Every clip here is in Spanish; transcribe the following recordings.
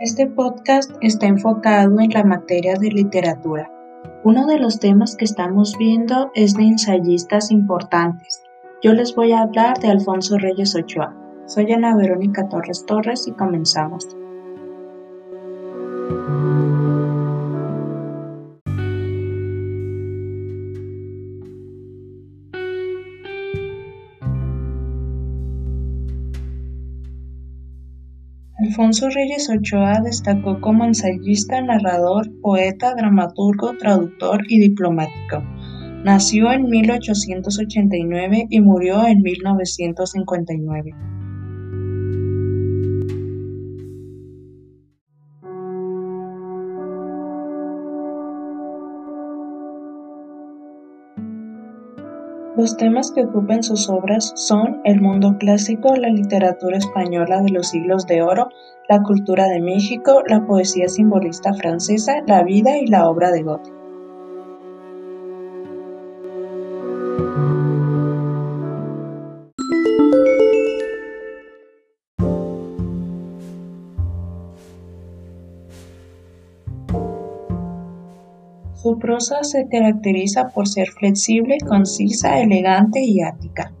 Este podcast está enfocado en la materia de literatura. Uno de los temas que estamos viendo es de ensayistas importantes. Yo les voy a hablar de Alfonso Reyes Ochoa. Soy Ana Verónica Torres Torres y comenzamos. Alfonso Reyes Ochoa destacó como ensayista, narrador, poeta, dramaturgo, traductor y diplomático. Nació en 1889 y murió en 1959. Los temas que ocupan sus obras son el mundo clásico, la literatura española de los siglos de oro, la cultura de México, la poesía simbolista francesa, la vida y la obra de Goethe. Su prosa se caracteriza por ser flexible, concisa, elegante y ática.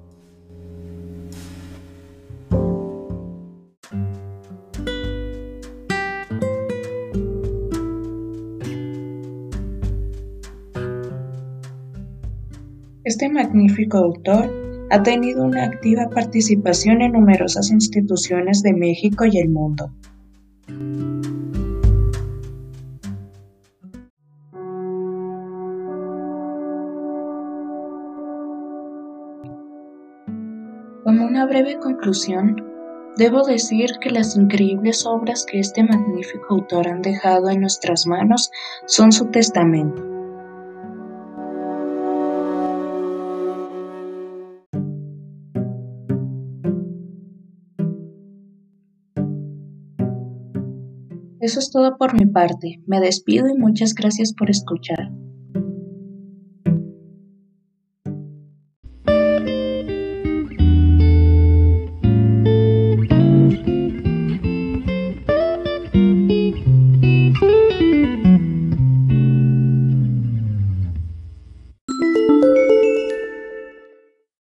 Este magnífico autor ha tenido una activa participación en numerosas instituciones de México y el mundo. Como una breve conclusión, debo decir que las increíbles obras que este magnífico autor han dejado en nuestras manos son su testamento. Eso es todo por mi parte. Me despido y muchas gracias por escuchar.